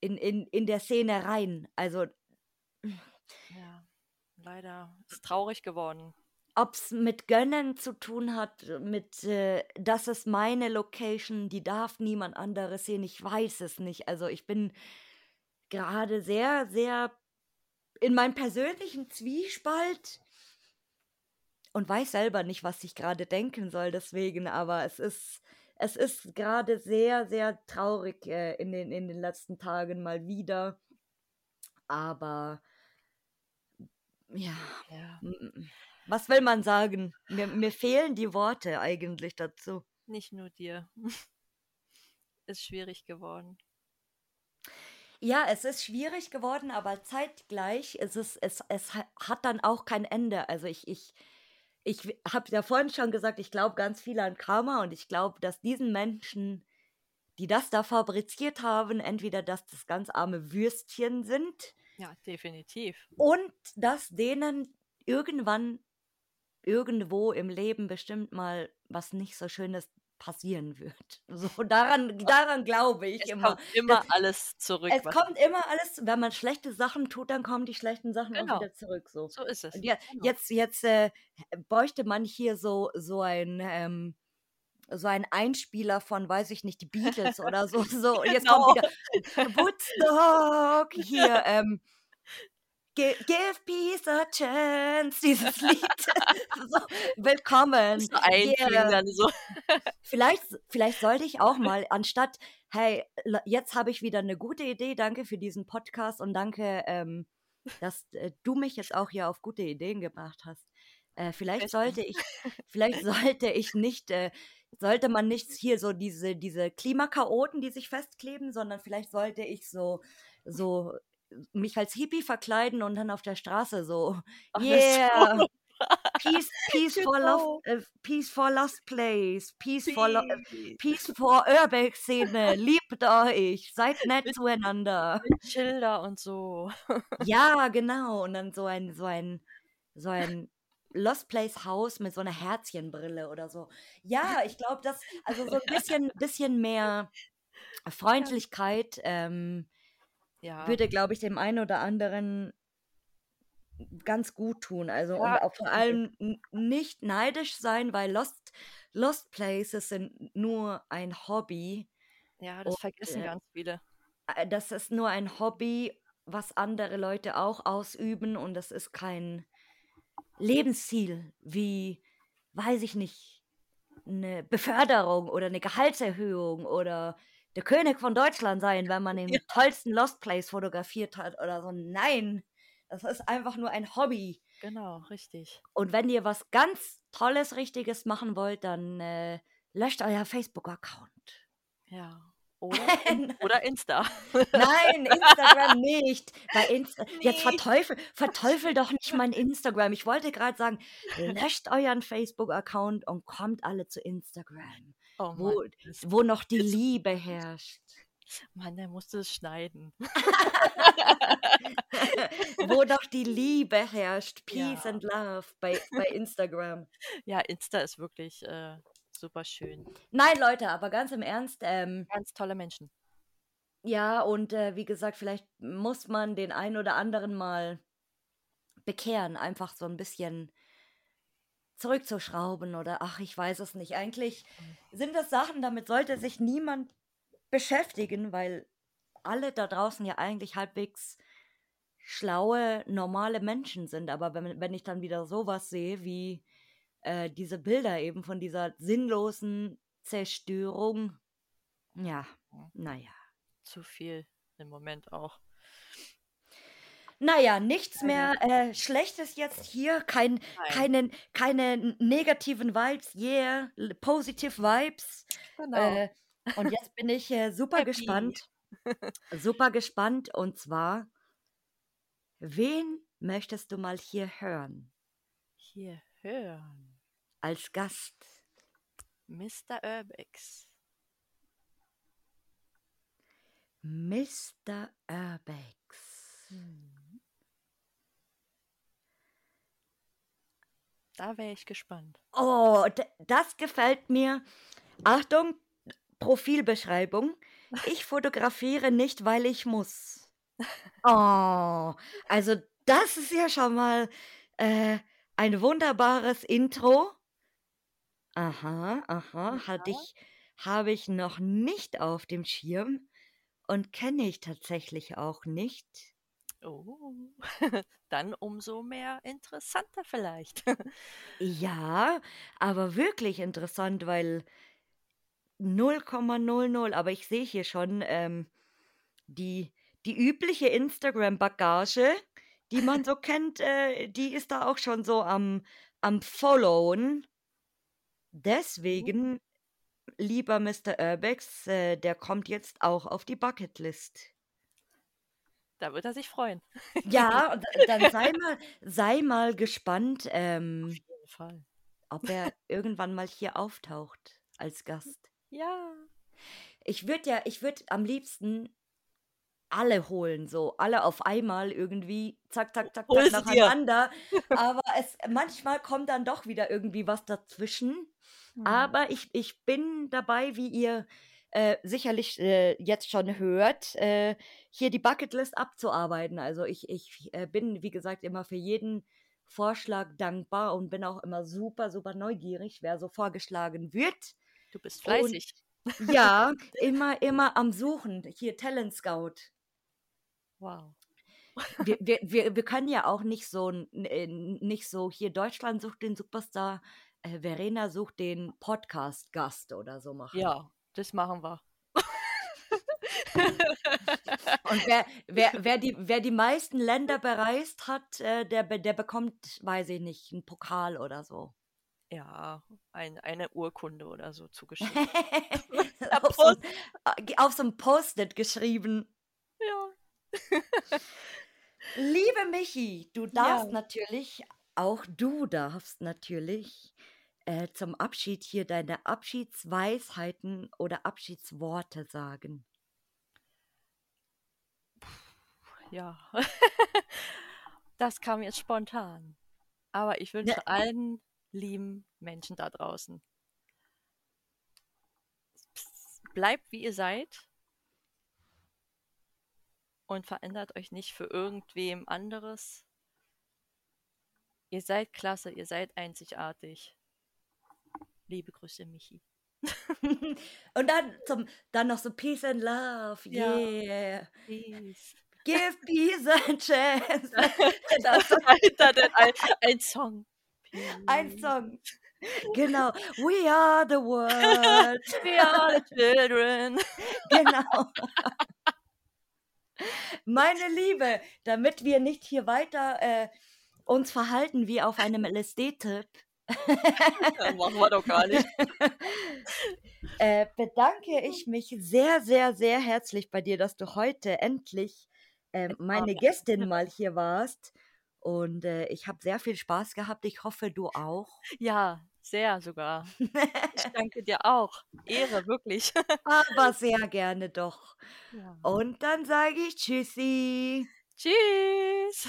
in, in, in der Szene rein. Also Ja, leider ist traurig geworden. Ob es mit Gönnen zu tun hat, mit, äh, das ist meine Location, die darf niemand anderes sehen, ich weiß es nicht. Also ich bin gerade sehr, sehr in meinem persönlichen Zwiespalt und weiß selber nicht, was ich gerade denken soll, deswegen, aber es ist, es ist gerade sehr, sehr traurig äh, in, den, in den letzten Tagen mal wieder. Aber ja. Ja, Mm, Was will man sagen? Mir, mir fehlen die Worte eigentlich dazu. nicht nur dir. Ist schwierig geworden. Ja, es ist schwierig geworden, aber zeitgleich ist es, es, es ha- hat dann auch kein Ende. Also ich, ich, ich habe ja vorhin schon gesagt, ich glaube ganz viel an Karma und ich glaube, dass diesen Menschen, die das da fabriziert haben, entweder dass das ganz arme Würstchen sind Ja, definitiv. und dass denen irgendwann irgendwo im Leben bestimmt mal was nicht so Schönes passieren wird. So daran, daran glaube ich Es immer. kommt immer Das, alles zurück. es kommt immer alles, wenn man schlechte Sachen tut, dann kommen die schlechten Sachen Genau. auch wieder zurück. So. So ist es. Ja, Genau. jetzt, jetzt äh, bräuchte man hier so, so ein ähm, so ein Einspieler von, weiß ich nicht, die Beatles oder so. so. Und jetzt Genau. kommt wieder Woodstock hier. Ähm, Gi- Give Peace a Chance, dieses Lied. so, willkommen. so Yeah. dann so. Vielleicht, vielleicht sollte ich auch mal, anstatt, hey, jetzt habe ich wieder eine gute Idee, danke für diesen Podcast und danke, ähm, dass äh, du mich jetzt auch hier auf gute Ideen gebracht hast. Äh, vielleicht sollte ich, vielleicht sollte ich nicht, äh, sollte man nicht hier so diese, diese Klimakaoten, die sich festkleben, sondern vielleicht sollte ich so, so mich als Hippie verkleiden und dann auf der Straße so, Ach, yeah, peace, peace for love, Genau. äh, peace for lost place, peace for, lo Peace. peace for Urbex-Szene, liebt euch, seid nett Mit- zueinander. Mit Schilder und so. Ja, genau. Und dann so ein, so ein, so ein Lost Place Haus mit so einer Herzchenbrille oder so. Ja, ich glaube, das, also so ein bisschen, bisschen mehr Freundlichkeit ähm, Ja. würde, glaube ich, dem einen oder anderen ganz gut tun. Also und Ja, auch vor allem nicht neidisch sein, weil Lost, Lost Places sind nur ein Hobby. Ja, das Und, vergessen äh, ganz viele. Äh, Das ist nur ein Hobby, was andere Leute auch ausüben und das ist kein Lebensziel wie, weiß ich nicht, eine Beförderung oder eine Gehaltserhöhung oder der König von Deutschland sein, wenn man den Ja. tollsten Lost Place fotografiert hat oder so. Nein, das ist einfach nur ein Hobby. Genau, richtig. Und wenn ihr was ganz Tolles, Richtiges machen wollt, dann äh, löscht euer Facebook-Account. Ja. Oder, oder Insta. Nein, Instagram nicht. Bei Insta jetzt Nee. verteufel, verteufel doch nicht mein Instagram. Ich wollte gerade sagen, löscht euren Facebook-Account und kommt alle zu Instagram, Oh wo, wo noch die Liebe herrscht. Mann, der musste es schneiden. Wo doch die Liebe herrscht. Peace Ja. and Love bei, bei Instagram. Ja, Insta ist wirklich äh, super schön. Nein, Leute, aber ganz im Ernst, ähm, Ganz tolle Menschen. ja, und äh, wie gesagt, vielleicht muss man den einen oder anderen mal bekehren, einfach so ein bisschen zurückzuschrauben oder ach, ich weiß es nicht. Eigentlich sind das Sachen, damit sollte sich niemand beschäftigen, weil alle da draußen ja eigentlich halbwegs schlaue, normale Menschen sind. Aber wenn, wenn ich dann wieder sowas sehe, wie äh, diese Bilder eben von dieser sinnlosen Zerstörung, ja, naja. Zu viel im Moment auch. Naja, nichts mehr äh, Schlechtes jetzt hier, kein, Nein. keine, keine negativen Vibes, yeah, positive Vibes. Genau. Äh, und jetzt bin ich äh, super Happy. gespannt. Super gespannt. Und zwar, wen möchtest du mal hier hören Hier hören. als Gast? Mr. Urbex. Mr. Urbex. Hm. Da wäre ich gespannt. Oh, das gefällt mir. Achtung, Profilbeschreibung. Ich fotografiere nicht, weil ich muss. Oh, also das ist ja schon mal äh, ein wunderbares Intro. Aha, aha, hatte ich, habe ich noch nicht auf dem Schirm und kenne ich tatsächlich auch nicht. Oh, dann umso mehr interessanter vielleicht. Ja, aber wirklich interessant, weil 0,00, aber ich sehe hier schon ähm, die, die übliche Instagram-Bagage, die man so kennt, äh, die ist da auch schon so am, am Followen. Deswegen, lieber Mr. Urbex, äh, der kommt jetzt auch auf die Bucketlist. Da wird er sich freuen. Ja, und dann sei mal, sei mal gespannt, ähm, ob er irgendwann mal hier auftaucht als Gast. Ja. Ich würde ja, ich würde am liebsten alle holen, so alle auf einmal irgendwie, zack, zack, zack, zack, nacheinander. Aber es manchmal kommt dann doch wieder irgendwie was dazwischen. Hm. Aber ich, ich bin dabei, wie ihr äh, sicherlich äh, jetzt schon hört, äh, hier die Bucketlist abzuarbeiten. Also ich, ich äh, bin, wie gesagt, immer für jeden Vorschlag dankbar und bin auch immer super, super neugierig, wer so vorgeschlagen wird. Du bist fleißig. Ja, immer, immer am Suchen. Hier Talent Scout. wow. Wir, wir, wir, wir können ja auch nicht so, äh, nicht so, hier Deutschland sucht den Superstar, äh, Verena sucht den Podcast-Gast oder so machen. Ja, das machen wir. Und wer, wer, wer, die, wer die meisten Länder bereist hat, äh, der, der bekommt, weiß ich nicht, einen Pokal oder so. Ja, ein, eine Urkunde oder so zugeschickt. auf, so, ein- äh, auf so einem Post-it geschrieben. ja. Liebe Michi, du darfst Ja. natürlich, auch du darfst natürlich äh, zum Abschied hier deine Abschiedsweisheiten oder Abschiedsworte sagen. Ja. das kam jetzt spontan. Aber ich wünsche Ja. allen lieben Menschen da draußen. Bleibt wie ihr seid und verändert euch nicht für irgendwem anderes. Ihr seid klasse, ihr seid einzigartig. Liebe Grüße, Michi. Und dann, zum, dann noch so Peace and Love, Ja. yeah. Peace. Give peace a chance. Das Dahinter denn ein, ein Song. ein. Song. Genau. We are the world. We are the children. Genau. Meine Liebe, damit wir nicht hier weiter äh, uns verhalten wie auf einem LSD-Trip, Das machen wir doch gar nicht. äh, bedanke ich mich sehr, sehr, sehr herzlich bei dir, dass du heute endlich äh, meine Gästin mal hier warst. Und äh, ich habe sehr viel Spaß gehabt. Ich hoffe, du auch. Ja, Sehr sogar. Ich danke dir auch. Ehre, wirklich. Aber sehr gerne doch. Ja. Und dann sage ich Tschüssi. Tschüss.